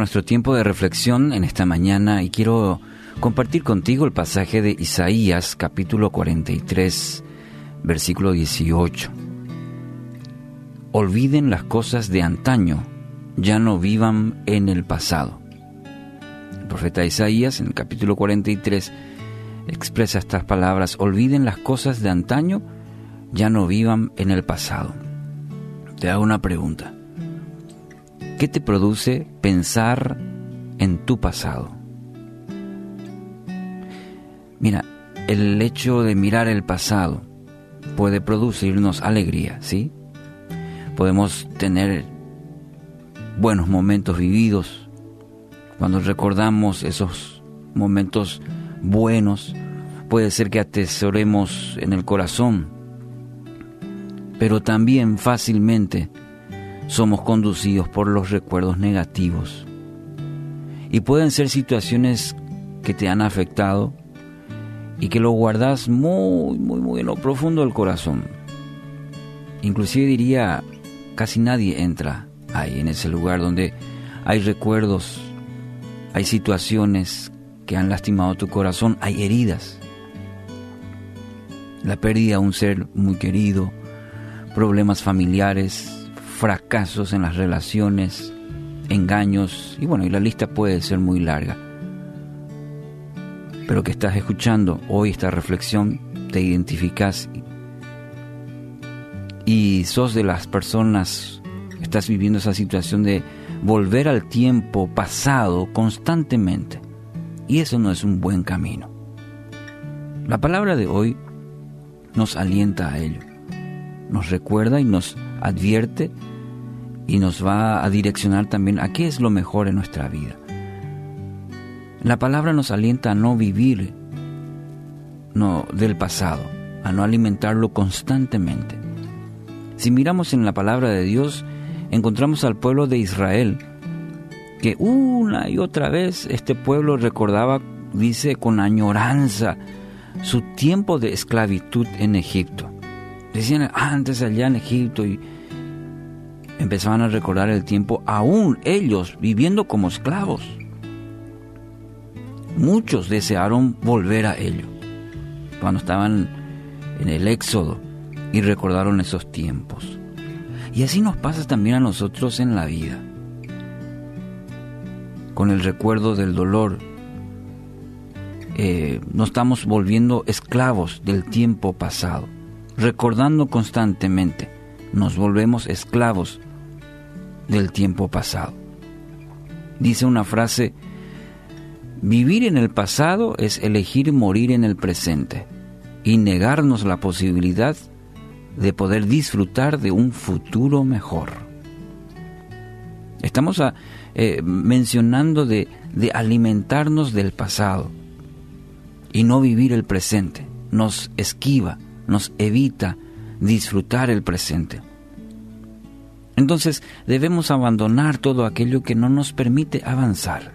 Nuestro tiempo de reflexión en esta mañana y quiero compartir contigo el pasaje de Isaías capítulo 43 versículo 18. Olviden las cosas de antaño, ya no vivan en el pasado. El profeta Isaías en el capítulo 43 expresa estas palabras, olviden las cosas de antaño, ya no vivan en el pasado. Te hago una pregunta. ¿Qué te produce pensar en tu pasado? Mira, el hecho de mirar el pasado puede producirnos alegría, ¿sí? Podemos tener buenos momentos vividos cuando recordamos esos momentos buenos. Puede ser que atesoremos en el corazón, pero también fácilmente somos conducidos por los recuerdos negativos. Y pueden ser situaciones que te han afectado y que lo guardas muy, muy, muy en lo profundo del corazón. Inclusive diría, casi nadie entra ahí, en ese lugar donde hay recuerdos, hay situaciones que han lastimado tu corazón, hay heridas. La pérdida de un ser muy querido, problemas familiares, fracasos en las relaciones, engaños, y bueno, y la lista puede ser muy larga. Pero que estás escuchando hoy esta reflexión, te identificas y sos de las personas, estás viviendo esa situación de volver al tiempo pasado constantemente. Y eso no es un buen camino. La palabra de hoy nos alienta a ello, nos recuerda y nos advierte y nos va a direccionar también a qué es lo mejor en nuestra vida. La palabra nos alienta a no vivir no, del pasado, a no alimentarlo constantemente. Si miramos en la palabra de Dios, encontramos al pueblo de Israel, que una y otra vez este pueblo recordaba, dice, con añoranza su tiempo de esclavitud en Egipto. Decían, antes allá en Egipto y empezaban a recordar el tiempo, aún ellos viviendo como esclavos. Muchos desearon volver a ello cuando estaban en el éxodo y recordaron esos tiempos. Y así nos pasa también a nosotros en la vida. Con el recuerdo del dolor, eh, nos estamos volviendo esclavos del tiempo pasado, recordando constantemente, nos volvemos esclavos del tiempo pasado. Dice una frase, vivir en el pasado es elegir morir en el presente y negarnos la posibilidad de poder disfrutar de un futuro mejor. Estamos a, eh, mencionando de alimentarnos del pasado y no vivir el presente. Nos esquiva, nos evita disfrutar el presente. Entonces debemos abandonar todo aquello que no nos permite avanzar.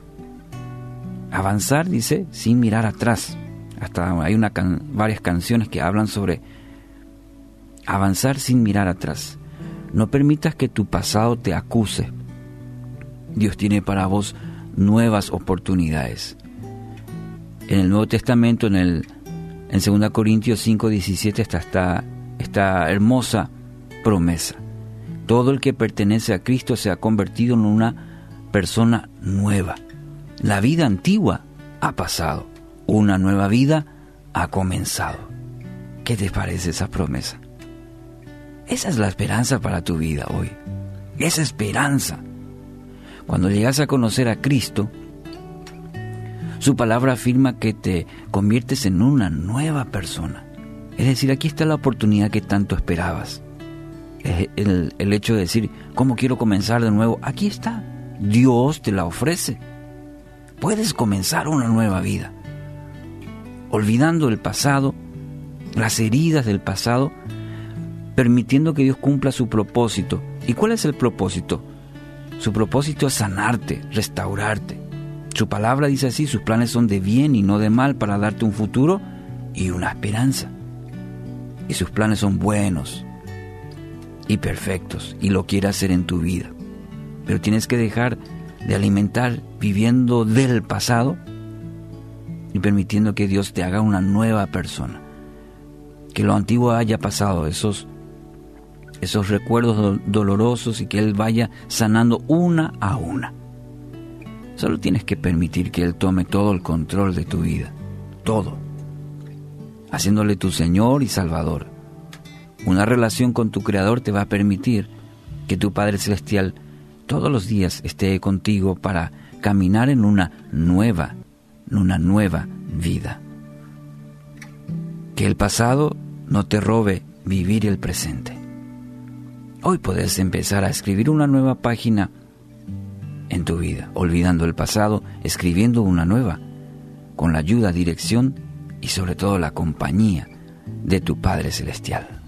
Avanzar, dice, sin mirar atrás. Hasta hay varias canciones que hablan sobre avanzar sin mirar atrás. No permitas que tu pasado te acuse. Dios tiene para vos nuevas oportunidades. En el Nuevo Testamento, en, el, en 2 Corintios 5, 17, está esta, esta hermosa promesa. Todo el que pertenece a Cristo se ha convertido en una persona nueva. La vida antigua ha pasado, una nueva vida ha comenzado. ¿Qué te parece esa promesa? Esa es la esperanza para tu vida hoy. Esa esperanza. Cuando llegas a conocer a Cristo, su palabra afirma que te conviertes en una nueva persona. Es decir, aquí está la oportunidad que tanto esperabas el, el hecho de decir, ¿cómo quiero comenzar de nuevo? Aquí está, Dios te la ofrece. Puedes comenzar una nueva vida, olvidando el pasado, las heridas del pasado, permitiendo que Dios cumpla su propósito. ¿Y cuál es el propósito? Su propósito es sanarte, restaurarte. Su palabra dice así, sus planes son de bien y no de mal para darte un futuro y una esperanza. Y sus planes son buenos, y perfectos y lo quiere hacer en tu vida. Pero tienes que dejar de alimentar viviendo del pasado y permitiendo que Dios te haga una nueva persona. Que lo antiguo haya pasado, esos, esos recuerdos dolorosos y que Él vaya sanando una a una. Solo tienes que permitir que Él tome todo el control de tu vida, todo, haciéndole tu Señor y Salvador. Una relación con tu Creador te va a permitir que tu Padre Celestial todos los días esté contigo para caminar en una nueva, en una nueva vida. Que el pasado no te robe vivir el presente. Hoy puedes empezar a escribir una nueva página en tu vida, olvidando el pasado, escribiendo una nueva, con la ayuda, dirección y sobre todo la compañía de tu Padre Celestial.